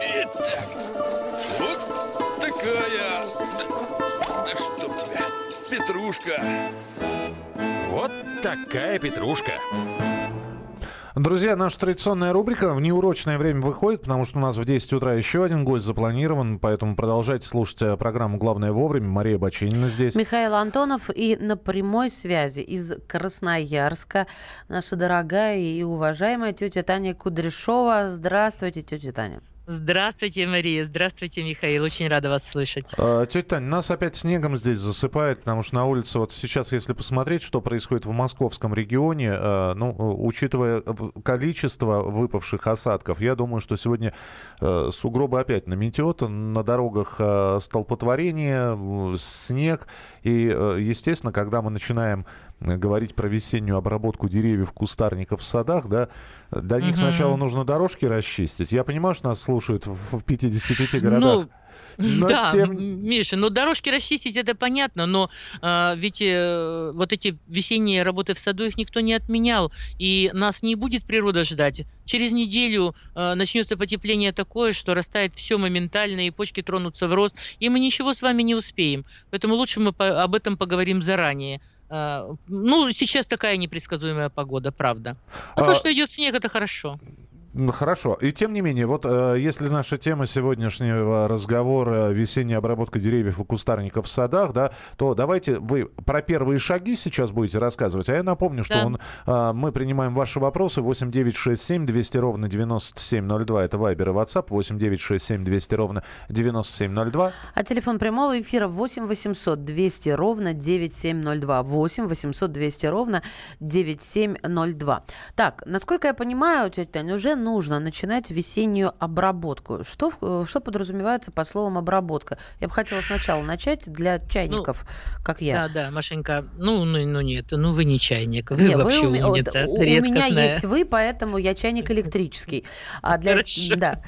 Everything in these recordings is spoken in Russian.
Итак, вот такая... Да, да чтоб тебя, петрушка. Вот такая петрушка. Друзья, наша традиционная рубрика в неурочное время выходит, потому что у нас в 10 утра еще один гость запланирован, поэтому продолжайте слушать э, программу «Главное вовремя». Мария Бачинина здесь. Михаил Антонов и на прямой связи из Красноярска наша дорогая и уважаемая тетя Таня Кудряшова. Здравствуйте, тетя Таня. Здравствуйте, Мария. Здравствуйте, Михаил. Очень рада вас слышать. А, тетя Таня, нас опять снегом здесь засыпает, потому что на улице вот сейчас, если посмотреть, что происходит в московском регионе, а, ну, учитывая количество выпавших осадков, я думаю, что сегодня а, сугробы опять наметет, на дорогах а, столпотворение, снег. И, естественно, когда мы начинаем говорить про весеннюю обработку деревьев, кустарников в садах, да, до них угу. сначала нужно дорожки расчистить. Я понимаю, что нас слушают в 55 городах. Ну... Но да, тем... Миша, ну дорожки расчистить это понятно, но э, ведь э, вот эти весенние работы в саду их никто не отменял, и нас не будет природа ждать. Через неделю э, начнется потепление такое, что растает все моментально, и почки тронутся в рост, и мы ничего с вами не успеем. Поэтому лучше мы по об этом поговорим заранее. А, ну, сейчас такая непредсказуемая погода, правда. А, а то, что идет снег, это хорошо. Хорошо. И тем не менее, вот э, если наша тема сегодняшнего разговора весенняя обработка деревьев и кустарников в садах, да, то давайте вы про первые шаги сейчас будете рассказывать. А я напомню, что да. он, э, мы принимаем ваши вопросы 8967 200 ровно 9702. Это Вайбер и WhatsApp 8967 200 ровно 9702. А телефон прямого эфира 8 800 200 ровно 9702. 8 800 200 ровно 9702. Так, насколько я понимаю, тетя Таня, уже нужно начинать весеннюю обработку? Что, э, что подразумевается под словом обработка? Я бы хотела сначала начать для чайников, ну, как я. Да, да, Машенька, ну, ну, ну нет, ну вы не чайник, вы не, вообще вы, умница, у, у меня есть вы, поэтому я чайник электрический. А для... Хорошо. Да.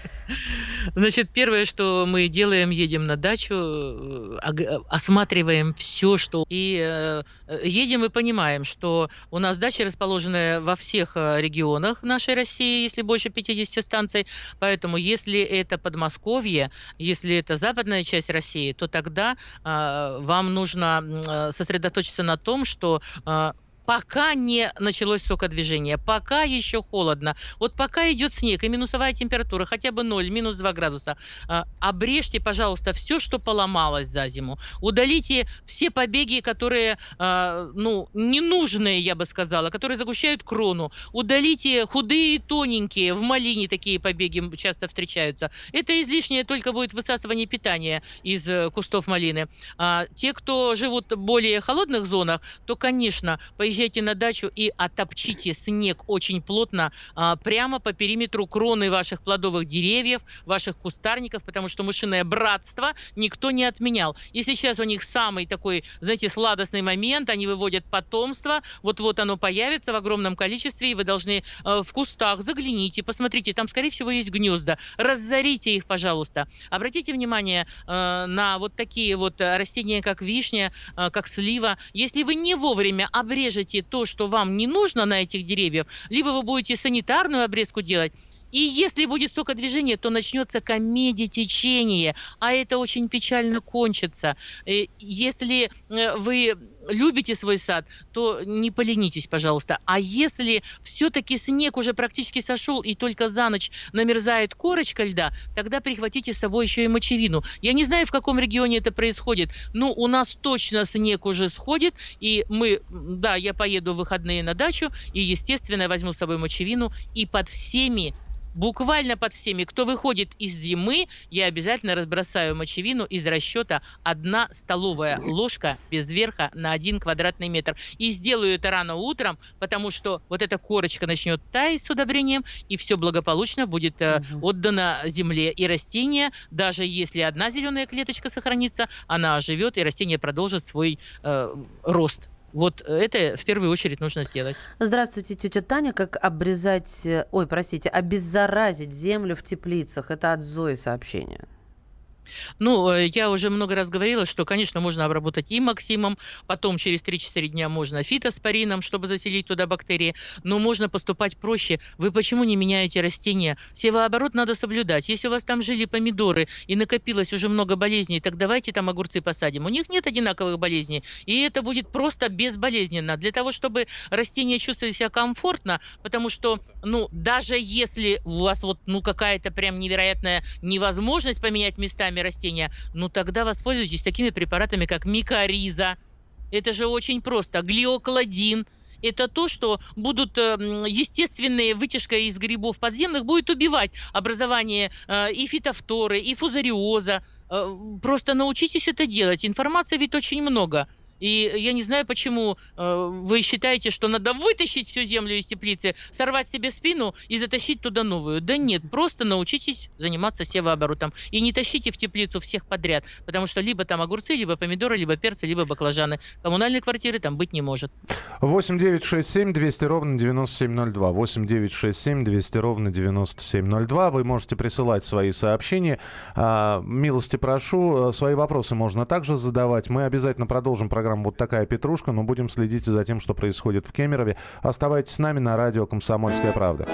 Значит, первое, что мы делаем, едем на дачу, э, осматриваем все, что... И э, едем и понимаем, что у нас дача расположена во всех регионах нашей России, если больше больше 50 станций, поэтому если это Подмосковье, если это западная часть России, то тогда э, вам нужно э, сосредоточиться на том, что э, пока не началось сокодвижение, пока еще холодно, вот пока идет снег и минусовая температура, хотя бы 0, минус 2 градуса, а, обрежьте, пожалуйста, все, что поломалось за зиму. Удалите все побеги, которые, а, ну, ненужные, я бы сказала, которые загущают крону. Удалите худые, тоненькие, в малине такие побеги часто встречаются. Это излишнее только будет высасывание питания из э, кустов малины. А те, кто живут в более холодных зонах, то, конечно, поезжайте приезжайте на дачу и отопчите снег очень плотно а, прямо по периметру кроны ваших плодовых деревьев, ваших кустарников, потому что мышиное братство никто не отменял. И сейчас у них самый такой, знаете, сладостный момент, они выводят потомство, вот-вот оно появится в огромном количестве, и вы должны э, в кустах загляните, посмотрите, там, скорее всего, есть гнезда, разорите их, пожалуйста. Обратите внимание э, на вот такие вот растения, как вишня, э, как слива. Если вы не вовремя обрежете обрежете то, что вам не нужно на этих деревьях, либо вы будете санитарную обрезку делать, и если будет столько движения, то начнется комедия течения, а это очень печально кончится. Э, если э, вы любите свой сад, то не поленитесь, пожалуйста. А если все-таки снег уже практически сошел и только за ночь намерзает корочка льда, тогда прихватите с собой еще и мочевину. Я не знаю, в каком регионе это происходит, но у нас точно снег уже сходит, и мы, да, я поеду в выходные на дачу, и, естественно, возьму с собой мочевину, и под всеми буквально под всеми, кто выходит из зимы, я обязательно разбросаю мочевину из расчета одна столовая ложка без верха на один квадратный метр. И сделаю это рано утром, потому что вот эта корочка начнет таять с удобрением, и все благополучно будет э, угу. отдано земле. И растение, даже если одна зеленая клеточка сохранится, она оживет, и растение продолжит свой э, рост. Вот это в первую очередь нужно сделать. Здравствуйте, тетя Таня. Как обрезать, ой, простите, обеззаразить землю в теплицах? Это от Зои сообщение. Ну, э, я уже много раз говорила, что, конечно, можно обработать и Максимом, потом через 3-4 дня можно фитоспорином, чтобы заселить туда бактерии, но можно поступать проще. Вы почему не меняете растения? Севооборот надо соблюдать. Если у вас там жили помидоры и накопилось уже много болезней, так давайте там огурцы посадим. У них нет одинаковых болезней, и это будет просто безболезненно. Для того, чтобы растения чувствовали себя комфортно, потому что, ну, даже если у вас вот, ну, какая-то прям невероятная невозможность поменять местами растения, ну тогда воспользуйтесь такими препаратами, как микориза. Это же очень просто. Глиокладин. Это то, что будут э, естественные вытяжка из грибов подземных будет убивать образование э, и фитофторы, и фузариоза. Э, просто научитесь это делать. Информации ведь очень много. И я не знаю, почему э, вы считаете, что надо вытащить всю землю из теплицы, сорвать себе спину и затащить туда новую. Да нет, просто научитесь заниматься севооборотом. И не тащите в теплицу всех подряд, потому что либо там огурцы, либо помидоры, либо перцы, либо баклажаны. Коммунальной квартиры там быть не может. 8 9 6 7 200 ровно 9702. 8 9 6 7 200 ровно 9702. Вы можете присылать свои сообщения. А, милости прошу. Свои вопросы можно также задавать. Мы обязательно продолжим программу программа «Вот такая петрушка», но будем следить за тем, что происходит в Кемерове. Оставайтесь с нами на радио «Комсомольская правда».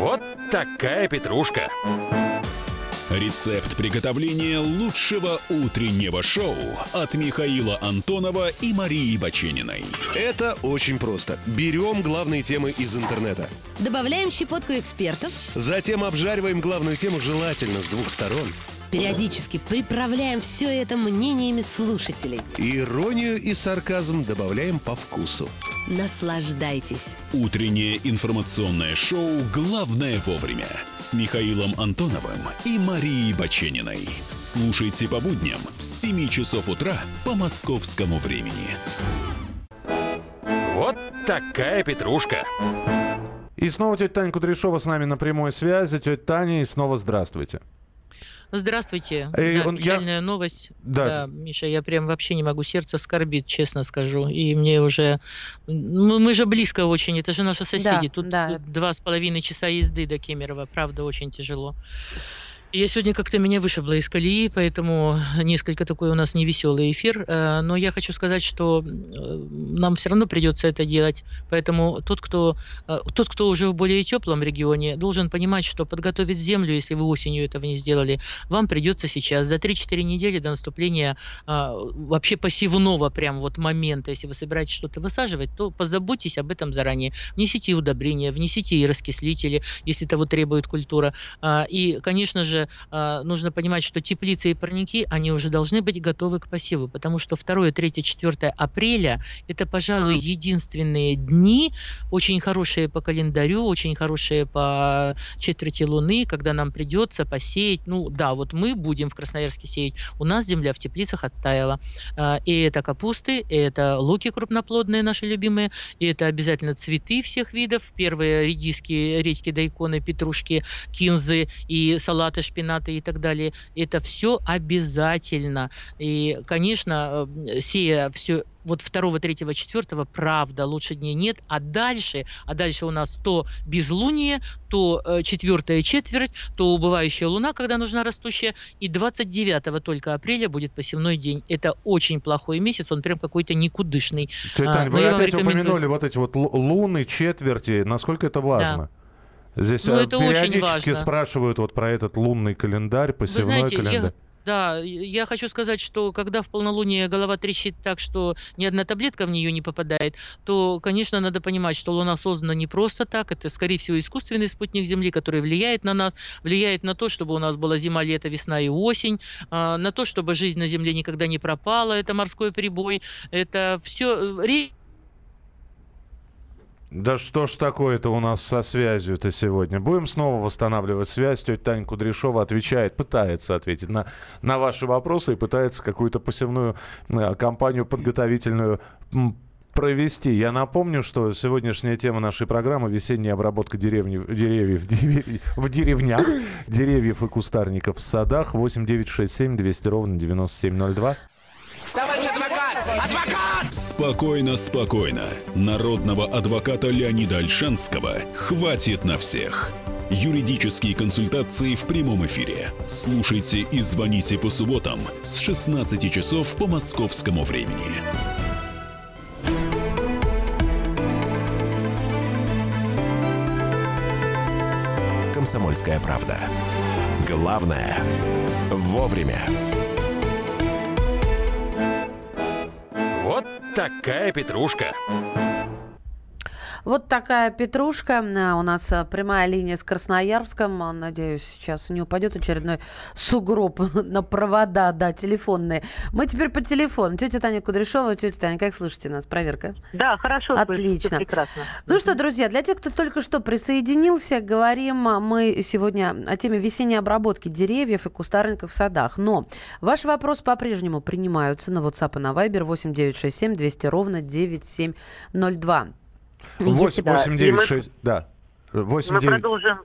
Вот такая петрушка. Рецепт приготовления лучшего утреннего шоу от Михаила Антонова и Марии Бачениной. Это очень просто. Берем главные темы из интернета. Добавляем щепотку экспертов. Затем обжариваем главную тему желательно с двух сторон. Периодически приправляем все это мнениями слушателей. Иронию и сарказм добавляем по вкусу. Наслаждайтесь. Утреннее информационное шоу «Главное вовремя» с Михаилом Антоновым и Марией Бачениной. Слушайте по будням с 7 часов утра по московскому времени. Вот такая петрушка. И снова тетя Таня Кудряшова с нами на прямой связи. Тетя Таня, и снова здравствуйте. Здравствуйте. Эй, да, он- я- печальная новость. Да. Да. Миша, я прям вообще не могу. Сердце скорбит, честно скажу. И мне уже... Ну, мы же близко очень. Это же наши соседи. Да, Тут да. два с половиной часа езды до Кемерово. Правда, очень тяжело. Я сегодня как-то меня вышибло из колеи, поэтому несколько такой у нас невеселый эфир. Э, Но я хочу сказать, что э, нам все равно придется это делать. Поэтому тот, кто, э, тот, кто уже в более теплом регионе, должен понимать, что подготовить землю, если вы осенью этого не сделали, вам придется сейчас за 3-4 недели до наступления вообще посевного прям вот момента, если вы собираетесь что-то высаживать, то позаботьтесь об этом заранее. Внесите удобрения, внесите и раскислители, если того требует культура. И, конечно же, а, нужно понимать, что теплицы и парники, они уже должны быть готовы к посеву, потому что 2, 3, 4 апреля – это, пожалуй, единственные дни, очень хорошие по календарю, очень хорошие по четверти луны, когда нам придется посеять. Ну да, вот мы будем в Красноярске сеять. У нас земля в теплицах оттаяла. А, И это капусты, и это луки крупноплодные наши любимые, и это обязательно цветы всех видов. Первые редиски, редьки, дайконы, петрушки, кинзы и салаты, шпинаты и так далее. Это все обязательно. И, конечно, э, сея все вот 2, 3, 4, правда, лучше дней нет, а дальше, а дальше у нас то безлуние, то э, четвертая четверть, то убывающая луна, когда нужна растущая, и 29 только апреля будет посевной день. Это очень плохой месяц, он прям какой-то никудышный. Тетя А, Тань, вы опять рекомендую- упомянули вот эти вот лу- луны, четверти. Насколько это важно? Здесь Ну, э, это периодически спрашивают вот про этот лунный календарь, посевной знаете, календарь. я, да, я хочу сказать, что когда в полнолуние голова трещит так, что ни одна таблетка в нее не попадает, то, конечно, надо понимать, что Луна создана не просто так, это, скорее всего, искусственный спутник Земли, который влияет на нас, влияет на то, чтобы у нас была зима, лето, весна и осень, а, на то, чтобы жизнь на Земле никогда не пропала, это морской прибой, это все... Да что ж такое-то у нас со связью-то сегодня? Будем снова восстанавливать связь. Тетя Таня Кудряшова отвечает, пытается ответить на, на ваши вопросы и пытается какую-то посевную э, кампанию подготовительную провести. Я напомню, что сегодняшняя тема нашей программы – весенняя обработка деревни, деревьев дерев- в деревнях, деревьев и кустарников в садах. 8 9 6 7 200 ровно 9702. Спокойно, спокойно. Народного адвоката Леонида Альшанского хватит на всех. Юридические консультации в прямом эфире. Слушайте и звоните по субботам с 16 часов по московскому времени. «Комсомольская правда». Главное – вовремя. Такая петрушка. Вот такая петрушка. А, У нас а, прямая линия с Красноярском. А, Надеюсь, сейчас не упадет очередной сугроб на провода, да, телефонные. Мы теперь по телефону. Тетя Таня Кудряшова. Тетя Таня, как слышите нас? Проверка. Да, хорошо. Отлично. Прекрасно. Ну что, друзья, для тех, кто только что присоединился, говорим мы сегодня о теме весенней обработки деревьев и кустарников в садах. Но ваши вопросы по-прежнему принимаются на WhatsApp и на Viber 8967 200 ровно 9702. Если- 8 да, 8 и 9 мы- 6, да. 8 Мы 9. продолжим.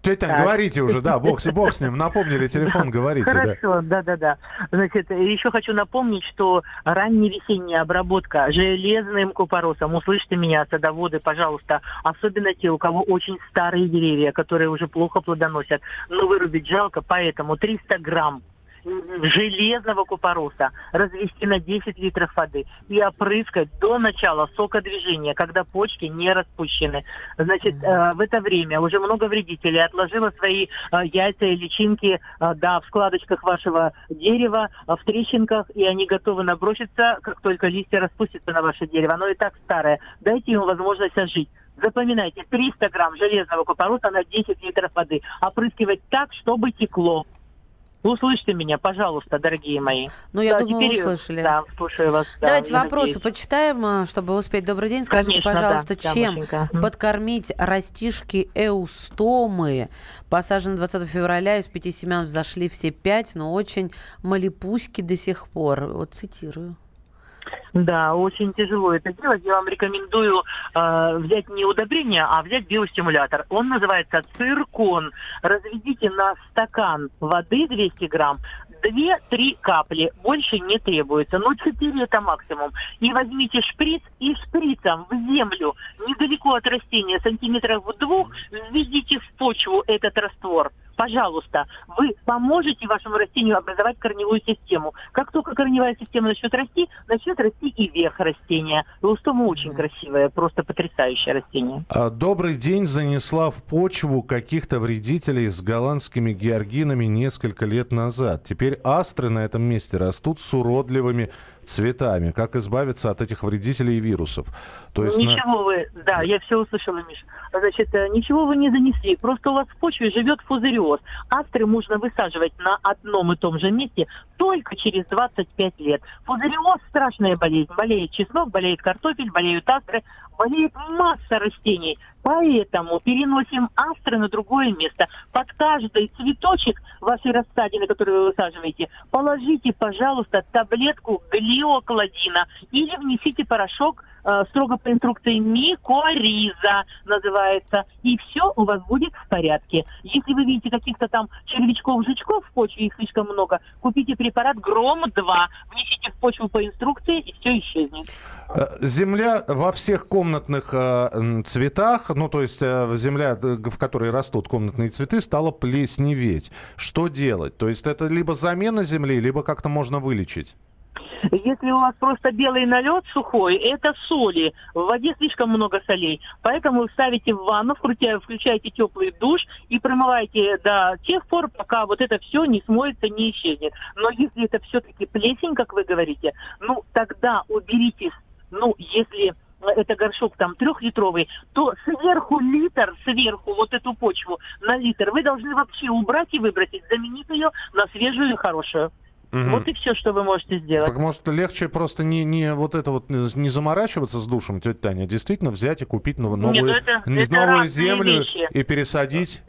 Тетя Так. говорите уже, да, бог, с- бог с ним, напомнили телефон, говорите, да. Хорошо, да-да-да. Значит, еще хочу напомнить, что ранняя весенняя обработка железным купоросом, услышьте меня, садоводы, пожалуйста, особенно те, у кого очень старые деревья, которые уже плохо плодоносят, но вырубить жалко, поэтому 300 грамм железного купороса развести на 10 литров воды и опрыскать до начала сокодвижения, когда почки не распущены. Значит, э, в это время уже много вредителей отложило свои э, яйца и личинки э, да, в складочках вашего дерева, э, в трещинках, и они готовы наброситься, как только листья распустятся на ваше дерево. Оно и так старое. Дайте ему возможность ожить. Запоминайте, 300 грамм железного купороса на 10 литров воды. Опрыскивать так, чтобы текло. Услышьте меня, пожалуйста, дорогие мои. Ну, я Да, думаю, теперь, услышали. Да, слушаю вас. да, Давайте вопросы надеюсь. почитаем, а, чтобы успеть. Добрый день. Скажите, Конечно, да, пожалуйста, да, чем. Мгм. подкормить растишки эустомы? Посажены 20 февраля, из пяти семян взошли все пять, но очень малипуськи до сих пор. Вот цитирую. Да, очень тяжело это делать. Я вам рекомендую э, взять не удобрение, а взять биостимулятор. Он называется циркон. Разведите на стакан воды 200 грамм. 2-3 капли, больше не требуется, но 4 это максимум. И возьмите шприц и шприцем в землю, недалеко от растения, сантиметров в двух, введите в почву этот раствор. Пожалуйста, вы поможете вашему растению образовать корневую систему. Как только корневая система начнет расти, начнет расти и верх растения. Лустома очень красивое, просто потрясающее растение. А, Добрый день занесла в почву каких-то вредителей с голландскими георгинами несколько лет назад. Теперь астры на этом месте растут с уродливыми цветами. Как избавиться от этих вредителей и вирусов? То есть на- Ничего вы, да, я все услышала, Миш. Значит, э, ничего вы не занесли. Просто у вас в почве живет фузариоз. Астры можно высаживать на одном и том же месте только через 25 лет. Фузариоз – страшная болезнь. Болеет чеснок, болеет картофель, болеют астры, болеет масса растений. Поэтому переносим астры на другое место. Под каждый цветочек вашей рассадины, которую вы высаживаете, положите, пожалуйста, таблетку глиокладина или внесите порошок э, строго по инструкции микориза называется, и все у вас будет в порядке. Если вы видите каких-то там червячков, жучков в почве, их слишком много, купите препарат Гром-2, внесите в почву по инструкции, и все исчезнет. Э, Земля во всех комнатных э, цветах, ну то есть э, земля, в которой растут комнатные цветы, стала плесневеть. Что делать? То есть это либо замена земли, либо как-то можно вылечить? Если у вас просто белый налет сухой, это соли. В воде слишком много солей. Поэтому вы ставите в ванну, вкрутя- включаете теплый душ и промываете до тех пор, пока вот это все не смоется, не исчезнет. Но если это все-таки плесень, как вы говорите, ну тогда уберите, ну если это горшок там трехлитровый, то сверху литр, сверху вот эту почву на литр вы должны вообще убрать и выбросить, заменив ее на свежую и хорошую. Мгм. Вот и все, что вы можете сделать. Так может легче просто не, не вот это вот э, не заморачиваться с душем, тетя Таня, а действительно взять и купить нов- новую, ну это- это новую разные землю вещи. и пересадить?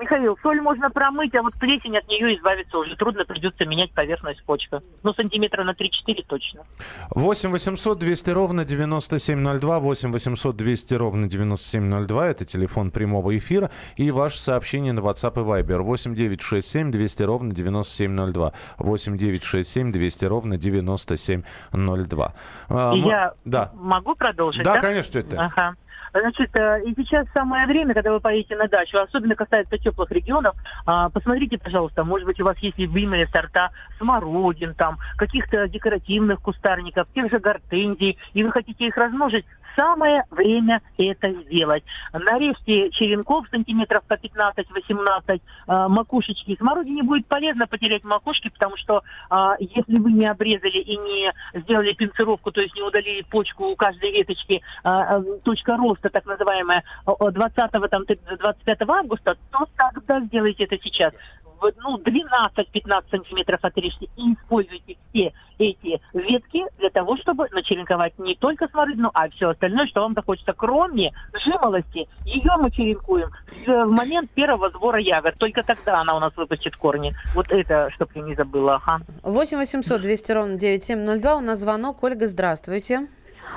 Михаил, соль можно промыть, а вот плесень от нее избавиться уже трудно, придется менять поверхность почвы. Ну, сантиметра на 3-4 точно. 8 800 200 ровно 9702, 8 800 200 ровно 9702, это телефон прямого эфира, и ваше сообщение на WhatsApp и Viber 8 967 200 ровно 9702, 8 967 200 ровно 9702. А, мы- я Да. могу продолжить, Да, да? конечно, Таня. Ага. Значит, э, и сейчас самое время, когда вы поедете на дачу, особенно касается теплых регионов, а, посмотрите, пожалуйста, может быть, у вас есть любимые сорта смородин, там, каких-то декоративных кустарников, тех же гортензий, и вы хотите их размножить, самое время это сделать. Нарежьте черенков сантиметров по 15-18 э, макушечки. Смородине будет полезно потерять макушки, потому что э, если вы не обрезали и не сделали пинцировку, то есть не удалили почку у каждой веточки, э, э, точка роста, так называемая, 20 там, 25 августа, то тогда сделайте это сейчас ну, 12-15 сантиметров отрежьте и используйте все эти ветки для того, чтобы начеренковать не только смородину, а все остальное, что вам захочется. Кроме жимолости, ее мы черенкуем в момент первого сбора ягод. Только тогда она у нас выпустит корни. Вот это, чтобы я не забыла. Ага. 8 800 200 ровно 9702. У нас звонок. Ольга, здравствуйте.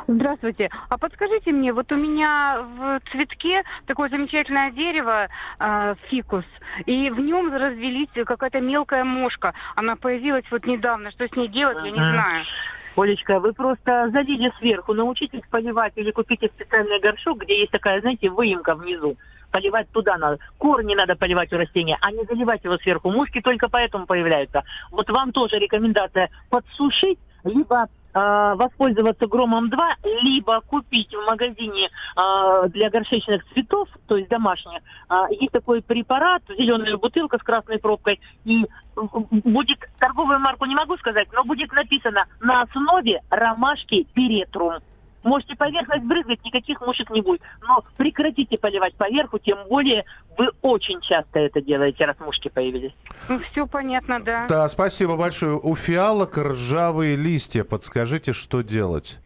Здравствуйте. А подскажите мне, вот у меня в цветке такое замечательное дерево, э, фикус, и в нем развелись какая-то мелкая мошка. Она появилась вот недавно. Что с ней делать, я не знаю. Олечка, вы просто залили сверху, научитесь поливать или купите специальный горшок, где есть такая, знаете, выемка внизу. Поливать туда надо. Корни надо поливать у растения, а не заливать его сверху. Мушки только поэтому появляются. Вот вам тоже рекомендация подсушить, либо э, воспользоваться громом 2, либо купить в магазине э, для горшечных цветов, то есть домашних, э, есть такой препарат, зеленая бутылка с красной пробкой, и будет, торговую марку не могу сказать, но будет написано на основе ромашки перетрум. Можете поверхность брызгать, никаких мушек не будет. Но прекратите поливать поверху, тем более вы очень часто это делаете, раз мушки появились. Ну, все понятно, да. Да, спасибо большое. У фиалок ржавые листья. Подскажите, что делать?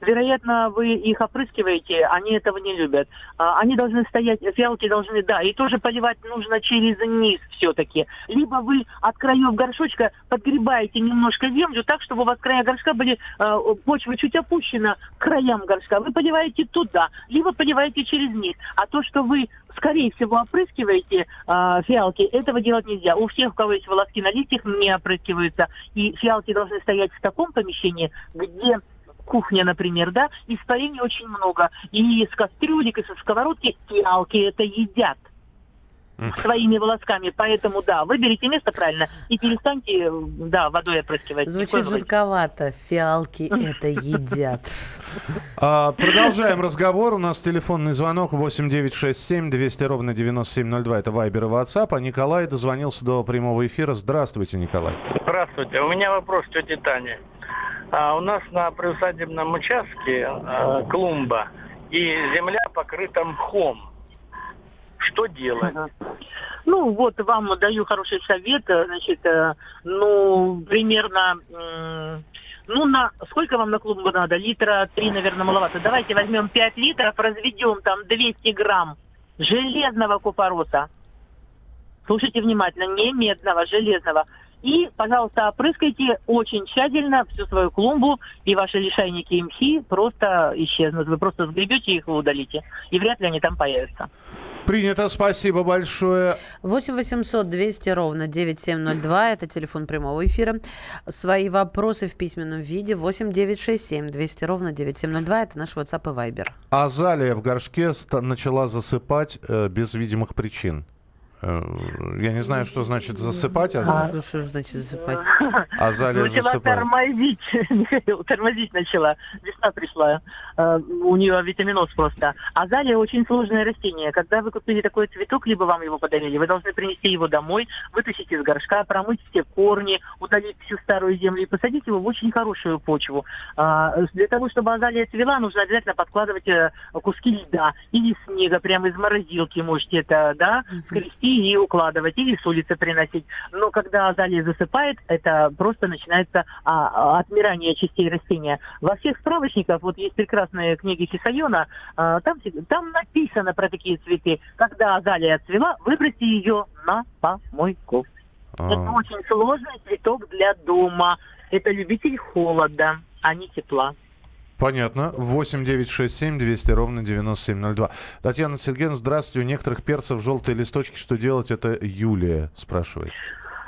Вероятно, вы их опрыскиваете, они этого не любят. А, они должны стоять, фиалки должны, да, и тоже поливать нужно через низ все-таки. Либо вы от краев горшочка подгребаете немножко землю так, чтобы у вас края горшка были, э, почва чуть опущена к краям горшка. Вы поливаете туда, либо поливаете через низ. А то, что вы скорее всего, опрыскиваете э, фиалки, этого делать нельзя. У всех, у кого есть волоски на листьях, не опрыскиваются. И фиалки должны стоять в таком помещении, где кухня, например, да, испарений очень много. И из кастрюлек, и со сковородки фиалки это едят своими волосками. Поэтому, да, выберите место правильно и перестаньте, да, водой опрыскивать. Звучит жутковато. Фиалки это едят. А, продолжаем разговор. У нас телефонный звонок 8967 200 ровно 9702. Это Вайбер и WhatsApp. А Николай дозвонился до прямого эфира. Здравствуйте, Николай. Здравствуйте. У меня вопрос к тете Тане. А у нас на приусадебном участке э, клумба, и земля покрыта мхом. Что делать? Ну, вот вам даю хороший совет. Значит, э, ну, примерно... Э, ну, на сколько вам на клумбу надо? Литра три, наверное, маловато. Давайте возьмем 5 литров, разведем там 200 грамм железного купороса. Слушайте внимательно, не медного, железного. И, пожалуйста, опрыскайте очень тщательно всю свою клумбу, и ваши лишайники и мхи просто исчезнут. Вы просто сгребете их и удалите. И вряд ли они там появятся. Принято, спасибо большое. 8 800 200 ровно 9702, это телефон прямого эфира. Свои вопросы в письменном виде 8 967 200 ровно 9702, это наш WhatsApp и Viber. Азалия в горшке начала засыпать э, без видимых причин. Э, я не знаю, что значит засыпать. А, а что значит засыпать? Азалия начала засыпает. тормозить. тормозить начала. Весна пришла. Э, у нее витаминоз просто. Азалия очень сложное растение. Когда вы купили такой цветок, либо вам его подарили, вы должны принести его домой, вытащить из горшка, промыть все корни, удалить всю старую землю и посадить его в очень хорошую почву. А, для того, чтобы азалия цвела, нужно обязательно подкладывать э, куски льда или снега прямо из морозилки. Можете это, да, скрести и укладывать, или с улицы приносить. Но когда азалия засыпает, это просто начинается а, отмирание частей растения. Во всех справочниках, вот есть прекрасные книги Хисайона, а, там, там написано про такие цветы. Когда азалия отцвела, выбросьте ее на помойку. А. Это очень сложный цветок для дома. Это любитель холода, а не тепла. Понятно. 8 9 6 7 200 ровно 9702. Татьяна Сергеевна, здравствуйте. У некоторых перцев желтые листочки. Что делать? Это Юлия спрашивает.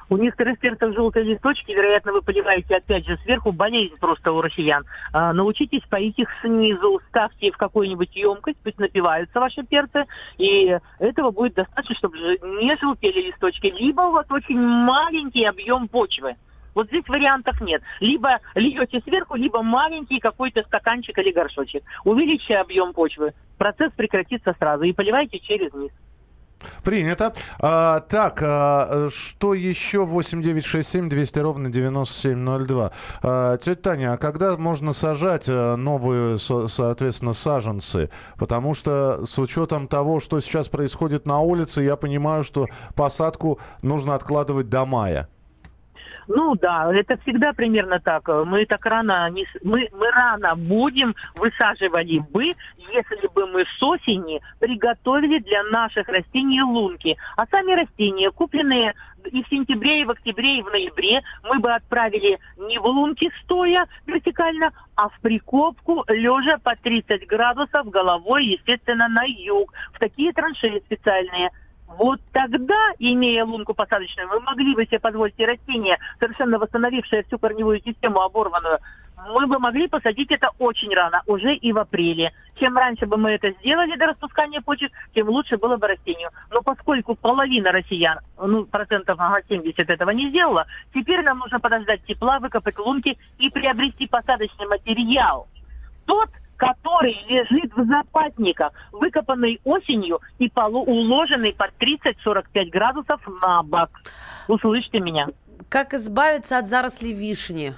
У некоторых перцев желтые листочки, вероятно, вы понимаете, опять же, сверху болезнь просто у россиян. А, научитесь поить их снизу, ставьте в какую-нибудь емкость, пусть напиваются ваши перцы, и этого будет достаточно, чтобы не желтели листочки. Либо вас очень маленький объем почвы. Вот здесь вариантов нет. Либо льете сверху, либо маленький какой-то стаканчик или горшочек. Увеличьте объем почвы, процесс прекратится сразу и поливайте через низ. Принято. А, так, а, что еще 8967 200 ровно 9702? А, тетя Таня, а когда можно сажать а, новые, со, соответственно, саженцы? Потому что с учетом того, что сейчас происходит на улице, я понимаю, что посадку нужно откладывать до мая. Ну да, это всегда примерно так. Мы так рано не, мы, мы рано будем высаживали бы, если бы мы с осени приготовили для наших растений лунки. А сами растения, купленные и в сентябре, и в октябре, и в ноябре, мы бы отправили не в лунки стоя вертикально, а в прикопку лежа по 30 градусов головой, естественно, на юг, в такие траншеи специальные. Вот тогда, имея лунку посадочную, вы могли бы себе позволить растение, совершенно восстановившее всю корневую систему оборванную, мы бы могли посадить это очень рано, уже и в апреле. Чем раньше бы мы это сделали до распускания почек, тем лучше было бы растению. Но поскольку половина россиян, ну, процентов ага, 70 этого не сделала, теперь нам нужно подождать тепла, выкопать лунки и приобрести посадочный материал. Тот, который лежит в запасниках, выкопанный осенью и полу уложенный под 30-45 градусов на бак. Услышьте меня. Как избавиться от зарослей вишни?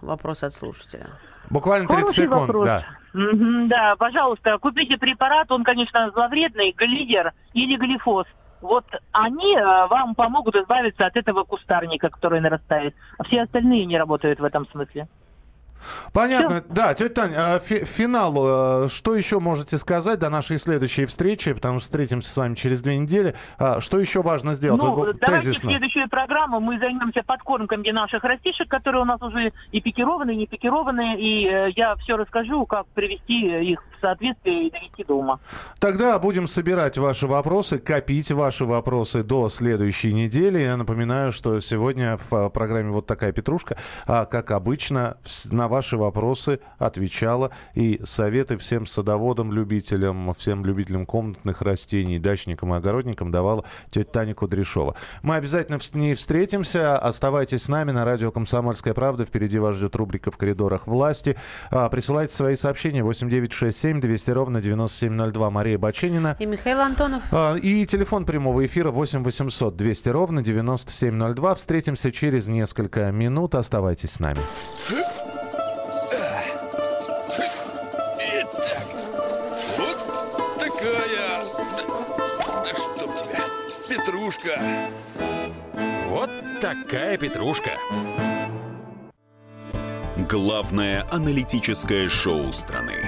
Вопрос от слушателя. Буквально 30 Хороший секунд, вопрос. да. Да, пожалуйста, купите препарат, он, конечно, зловредный, глидер или глифоз. Вот они э, вам помогут избавиться от этого кустарника, который нарастает. А все остальные не работают в этом смысле. Понятно. Да, тетя Таня, а, фи- финал. э, Что еще можете сказать до нашей следующей встречи? Потому что встретимся с вами через две недели. А, Что еще важно сделать? Ну, давайте в тезисно. следующую программу мы займемся подкормками наших растишек, которые у нас уже и пикированные, и не пикированные, и э, я все расскажу, как привести их в соответствие и довести до ума. Тогда будем собирать ваши вопросы, копить ваши вопросы до следующей недели. Я напоминаю, что сегодня в а, программе «Вот такая петрушка», а, как обычно, на ваши вопросы отвечала и советы всем садоводам, любителям, всем любителям комнатных растений, дачникам и огородникам давала тетя Таня Кудряшова. Мы обязательно с ней встретимся. Оставайтесь с нами на радио «Комсомольская правда». Впереди вас ждет рубрика «В коридорах власти». А, Присылайте свои сообщения 8967 200 ровно 9702. Мария Баченина. И Михаил Антонов. А, И телефон прямого эфира 8 800 200 ровно 9702. Встретимся через несколько минут. Оставайтесь с нами. Итак, вот такая... Да, да чтоб тебя, петрушка. Вот такая петрушка. Главное аналитическое шоу страны.